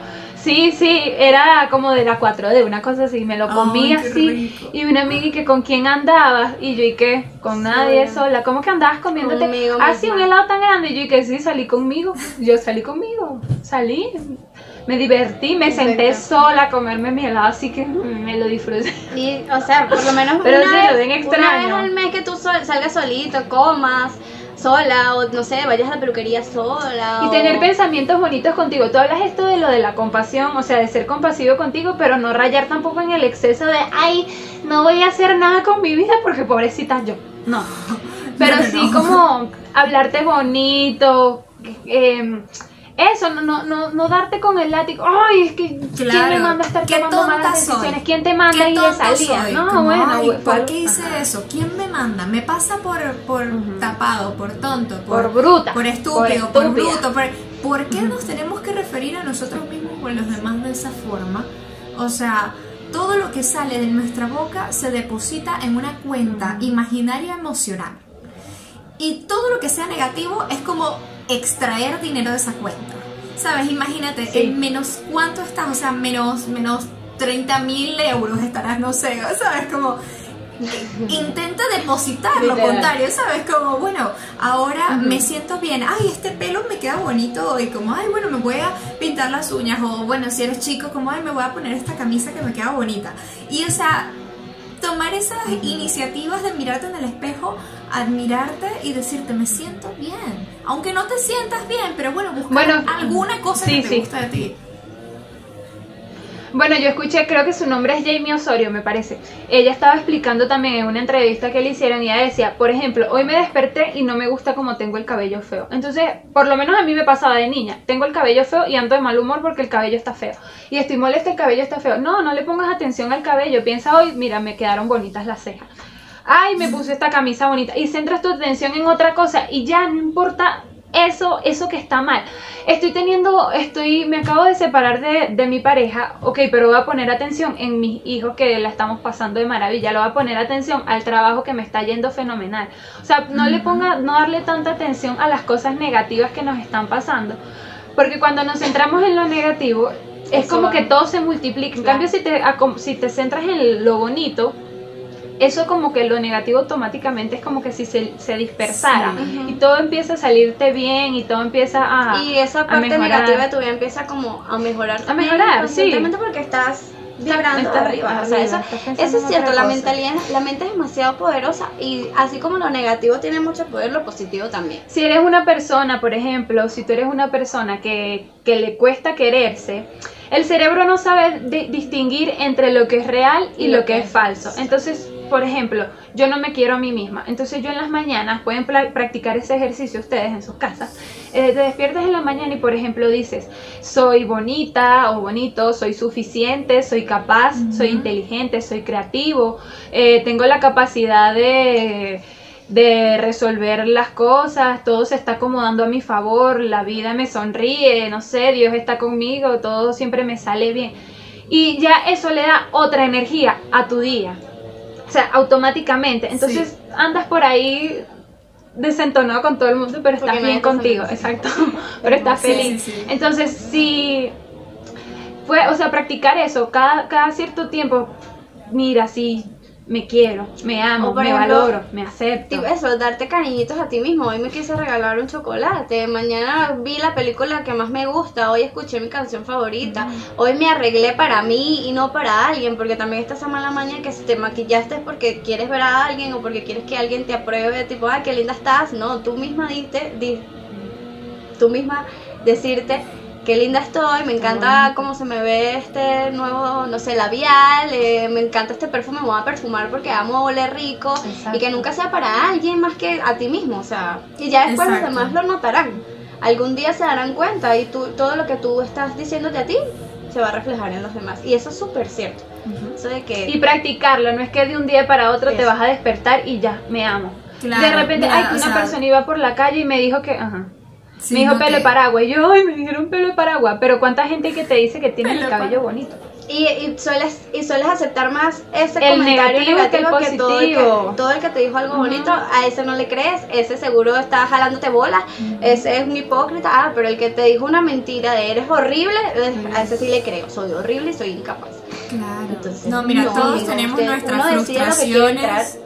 Sí, sí, era como de la 4D, una cosa así. Me lo comí Ay, así. rico. Y una amiga y que con quién andabas. Y yo y que con nadie sola. ¿Cómo que andabas comiéndote Conmigo así misma. un helado tan grande? Y yo y que sí, salí conmigo. Yo salí conmigo. Salí. Me divertí, me senté sola a comerme mi helado, así que me lo disfruté. Y, o sea, por lo menos Pero una, sí, vez, lo ven una extraño. vez al mes que tú sol- salgas solito, comas sola o no sé, vayas a la peluquería sola. Y o- tener pensamientos bonitos contigo. Tú hablas esto de lo de la compasión, o sea, de ser compasivo contigo, pero no rayar tampoco en el exceso de, ay, no voy a hacer nada con mi vida porque pobrecita yo. No. (laughs) Pero No, sí no. como hablarte bonito, eh, eso, no, no, no, no darte con el látigo. Ay, es que ¿quién Claro, me manda a estar tomando malas soy. decisiones? ¿Quién te manda ¿Qué y de salida? soy? No, Como, bueno, ay, ¿por qué hice ajá. eso? ¿Quién me manda? Me pasa por, por tapado, por tonto, Por bruta, por por estúpido, por, bruto. Por, ¿por qué nos tenemos que referir a nosotros mismos o a los demás de esa forma? O sea, todo lo que sale de nuestra boca se deposita en una cuenta imaginaria emocional. Y todo lo que sea negativo es como extraer dinero de esa cuenta. ¿Sabes? Imagínate, Sí. en menos cuánto estás, o sea, menos, menos 30 mil euros estarás, no sé, ¿sabes? Como intenta depositar lo Literal. contrario, ¿sabes? Como, bueno, ahora me siento bien, ay, este pelo me queda bonito hoy, como, ay, bueno, me voy a pintar las uñas, o bueno, si eres chico, como, ay, me voy a poner esta camisa que me queda bonita. Y, o sea, tomar esas iniciativas de mirarte en el espejo, admirarte y decirte, me siento bien. Aunque no te sientas bien, pero bueno, buscar Bueno, alguna cosa sí, que te sí. gusta de ti. Bueno, yo escuché, creo que su nombre es Jamie Osorio, me parece. Ella estaba explicando también en una entrevista que le hicieron y ella decía, por ejemplo, hoy me desperté y no me gusta como tengo el cabello feo. Entonces, por lo menos a mí me pasaba de niña, tengo el cabello feo y ando de mal humor porque el cabello está feo. Y estoy molesta, el cabello está feo. No, no le pongas atención al cabello, piensa hoy, mira, me quedaron bonitas las cejas. Ay, me puse esta camisa bonita. Y centras tu atención en otra cosa y ya no importa eso, eso que está mal. Estoy teniendo, estoy, me acabo de separar de, de mi pareja, ok, pero voy a poner atención en mis hijos que la estamos pasando de maravilla, lo voy a poner atención al trabajo que me está yendo fenomenal. O sea, no le ponga, no darle tanta atención a las cosas negativas que nos están pasando, porque cuando nos centramos en lo negativo, es Eso como va. que todo se multiplica. En Claro. cambio, si te, si te centras en lo bonito, eso como que lo negativo automáticamente es como que si se, se dispersara Sí. y todo empieza a salirte bien y todo empieza a y esa a parte negativa de tu vida empieza como a mejorar también mejorar, sí. porque estás vibrando estás arriba. O sea, eso, eso es cierto, la mentalidad, la mente es demasiado poderosa y así como lo negativo tiene mucho poder, lo positivo también. Si eres una persona, por ejemplo, si tú eres una persona que, que le cuesta quererse, el cerebro no sabe di- distinguir entre lo que es real y, lo que es falso. Entonces, por ejemplo, yo no me quiero a mí misma. Entonces yo en las mañanas, pueden practicar ese ejercicio ustedes en sus casas, eh, te despiertas en la mañana y por ejemplo dices, soy bonita o bonito, soy suficiente, soy capaz, soy inteligente, soy creativo, eh, tengo la capacidad de de resolver las cosas, todo se está acomodando a mi favor, la vida me sonríe, no sé, Dios está conmigo, todo siempre me sale bien. Y ya eso le da otra energía a tu día. O sea, automáticamente. Entonces andas por ahí desentonado con todo el mundo, pero estás bien contigo, exacto. (laughs) pero estás Sí, feliz. sí. Entonces, si fue, o sea, practicar eso cada, cada cierto tiempo, mira, sí, me quiero, me amo, me ejemplo, valoro, me acepto. Eso, darte cariñitos a ti mismo. Hoy me quise regalar un chocolate. Mañana vi la película que más me gusta. Hoy escuché mi canción favorita. Hoy me arreglé para mí y no para alguien. Porque también está esa mala maña que si te maquillaste es porque quieres ver a alguien o porque quieres que alguien te apruebe. Tipo, ay, qué linda estás. No, tú misma diste, di- tú misma decirte. Qué linda estoy, me encanta cómo se me ve este nuevo, no sé, labial, eh, me encanta este perfume, me voy a perfumar porque amo oler rico Exacto. y que nunca sea para alguien más que a ti mismo, o sea, y ya después Exacto. los demás lo notarán. Algún día se darán cuenta y tú, todo lo que tú estás diciéndote a ti se va a reflejar en los demás. Y eso es súper cierto. Eso de que... Y practicarlo, no es que de un día para otro te vas a despertar y ya, me amo. Claro, de repente, mira, ay, o una sea- persona iba por la calle y me dijo que, ajá. Sí, me dijo no pelo te- de paraguas. Y yo, ay, me dijeron pelo de paraguas. Pero ¿cuánta gente que te dice que tiene el cabello bonito? Y, y sueles y sueles aceptar más ese El comentario negativo que el negativo que, todo, el que todo el que te dijo algo bonito, a ese no le crees, ese seguro está jalándote bola, ese es un hipócrita, ah, pero el que te dijo una mentira de eres horrible, eh, a ese sí le creo, soy horrible y soy incapaz. Claro. Entonces, no, mira, no, todos digo, tenemos usted- nuestras frustraciones.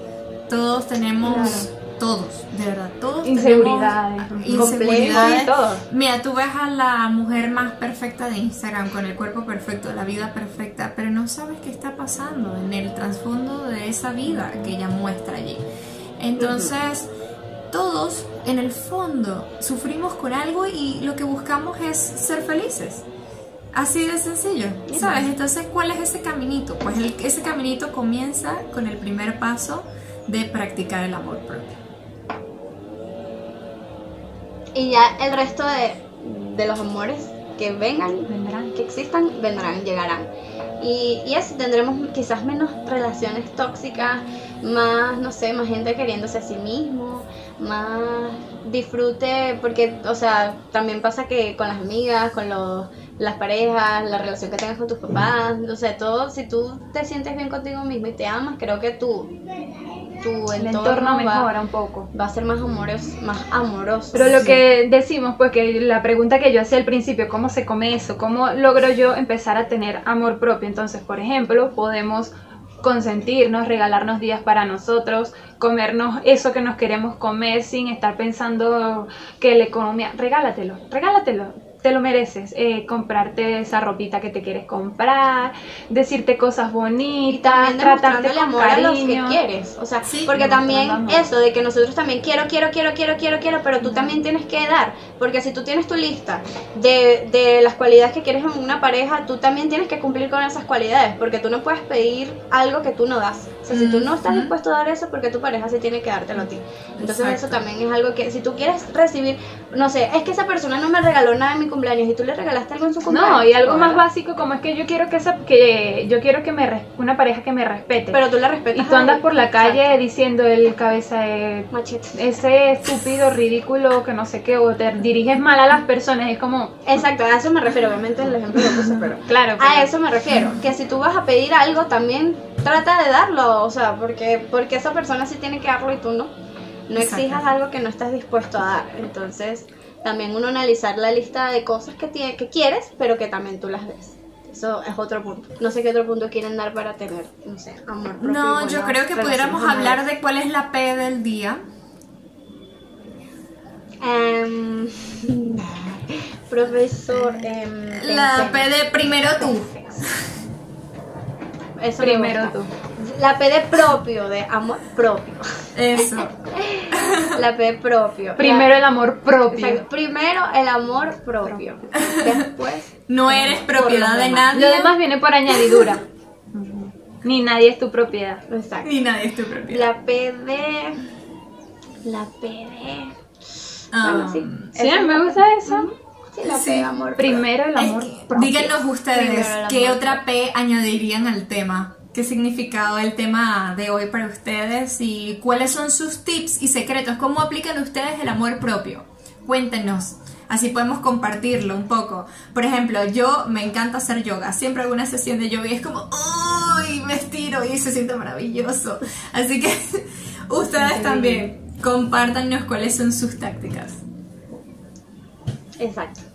Todos tenemos, todos, de verdad, todos Inseguridades. tenemos sí, todo. Mira, tú ves a la mujer más perfecta de Instagram con el cuerpo perfecto, la vida perfecta, pero no sabes qué está pasando en el trasfondo de esa vida que ella muestra allí. Entonces, todos en el fondo sufrimos con algo y lo que buscamos es ser felices. Así de sencillo, ¿sabes? Entonces, ¿cuál es ese caminito? Pues el- ese caminito comienza con el primer paso de practicar el amor propio. Y ya el resto de, de los amores que vengan, Vendrán. que existan, vendrán, llegarán. Y, y así tendremos quizás menos relaciones tóxicas, más, no sé, más gente queriéndose a sí mismo, más disfrute, porque, o sea, también pasa que con las amigas, con los, las parejas, la relación que tengas con tus papás, o sea, todo, si tú te sientes bien contigo mismo y te amas, creo que tú, tu El entorno, entorno va, mejora un poco. va a ser más amoroso, más amoroso. Pero lo Sí. que decimos, pues que la pregunta que yo hacía al principio, ¿cómo se come eso? ¿Cómo logro yo empezar a tener amor propio? Entonces, por ejemplo, podemos consentirnos, regalarnos días para nosotros, comernos eso que nos queremos comer sin estar pensando que la economía, regálatelo, regálatelo. Te lo mereces, eh, comprarte esa ropita que te quieres comprar, decirte cosas y bonitas, también tratarte con amor a los que cariño. quieres. O sea, Sí, porque también amor. eso de que nosotros también quiero, quiero, quiero, quiero, quiero, quiero, pero tú también tienes que dar. Porque si tú tienes tu lista de, de las cualidades que quieres en una pareja, tú también tienes que cumplir con esas cualidades. Porque tú no puedes pedir algo que tú no das. O sea, si tú no estás dispuesto a dar eso, porque tu pareja sí tiene que dártelo a ti. Entonces Exacto. eso también es algo que si tú quieres recibir, no sé, es que esa persona no me regaló nada en mi cumpleaños y tú le regalaste algo en su cumpleaños. No, y algo más ¿verdad? básico como es que yo quiero que esa, que yo quiero que me una pareja que me respete. Pero tú le respetas y tú a andas por la calle Exacto. diciendo el cabeza de Machete. ese estúpido, ridículo, que no sé qué, o te diriges mal a las personas, es como, Exacto, a eso me refiero, obviamente el ejemplo lo puse, pero claro, a pero- eso me refiero, que si tú vas a pedir algo también trata de darlo, o sea, porque porque esa persona sí tiene que darlo y tú no. No Exacto. exijas algo que no estás dispuesto a dar. Entonces, también uno analizar la lista de cosas que tiene, que quieres, pero que también tú las des. Eso es otro punto. No sé qué otro punto quieren dar para tener, no sé, amor propio. No, yo creo que pudiéramos hablar de cuál es la P del día. Em, (laughs) profesor, em, La. P de primero tú. Eso me primero tú. La P de propio, de amor propio. Eso. (laughs) La P de propio. Primero La- el amor propio. Primero el amor propio. Después. (laughs) No eres propiedad de nadie. Lo demás viene por añadidura. (laughs) Ni nadie es tu propiedad. Exacto. Y nadie es tu propiedad. La P de. La P de. Ah, Bueno, sí. Sí, me la gusta P. eso. Sí, la P Sí. de amor Primero el es amor que- propio. díganos ustedes qué otra P añadirían al tema. ¿Qué significado el tema de hoy para ustedes? ¿Y cuáles son sus tips y secretos? ¿Cómo aplican ustedes el amor propio? Cuéntenos. Así podemos compartirlo un poco. Por ejemplo, yo me encanta hacer yoga. Siempre hago una sesión de yoga y es como, ¡Uy! Me estiro y se siente maravilloso. Así que (laughs) ustedes también compártanos cuáles son sus tácticas. Exacto.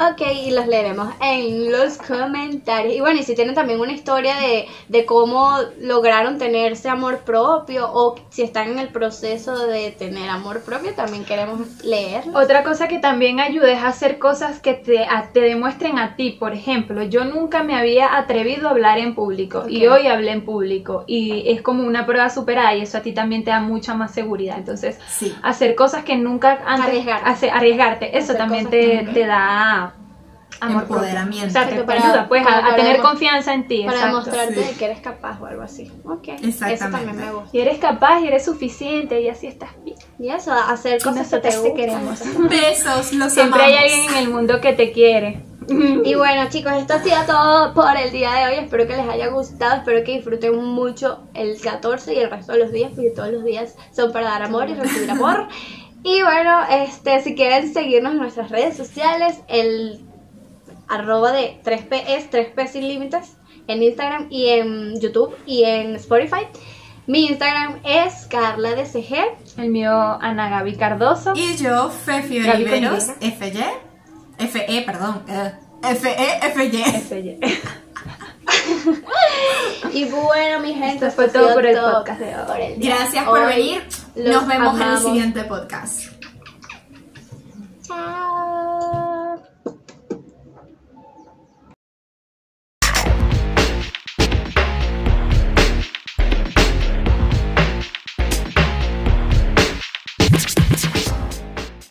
Ok, y los leeremos en los comentarios. Y bueno, y si tienen también una historia de, de cómo lograron tener ese amor propio o si están en el proceso de tener amor propio, también queremos leer. Otra cosa que también ayuda es hacer cosas que te, a- te demuestren a ti. Por ejemplo, yo nunca me había atrevido a hablar en público y hoy hablé en público y es como una prueba superada y eso a ti también te da mucha más seguridad. Entonces, Sí. hacer cosas que nunca antes Arriesgarte. arriesgarte, eso Hacer también te, que- te da amor propio. Empoderamiento. O sea, te, Exacto, para- ayuda pues para- a, tener demo- confianza en ti. Para exacto. demostrarte sí. que eres capaz o algo así. Ok. Eso Exactamente. también me gusta. Y eres capaz y eres suficiente y así estás bien. Y eso, hacer cosas que te queremos. (laughs) Besos, los Siempre hay alguien en el mundo que te quiere. (laughs) Y bueno chicos, esto ha sido todo por el día de hoy. Espero que les haya gustado, espero que disfruten mucho el 14 y el resto de los días, porque todos los días son para dar amor y recibir amor. (laughs) Y bueno, este, si quieren seguirnos en nuestras redes sociales, el arroba de 3P es 3P sin límites en Instagram y en YouTube y en Spotify. Mi Instagram es Carla DCG. El mío, Ana Gaby Cardoso. Y yo, Fefi Oliveros. FY, FE, perdón, eh, FE, FY. FY. (laughs) Y bueno, mi gente, Esto fue todo por el todo podcast de hoy. por el día Gracias por hoy. venir. Nos vemos en el siguiente podcast. Chao.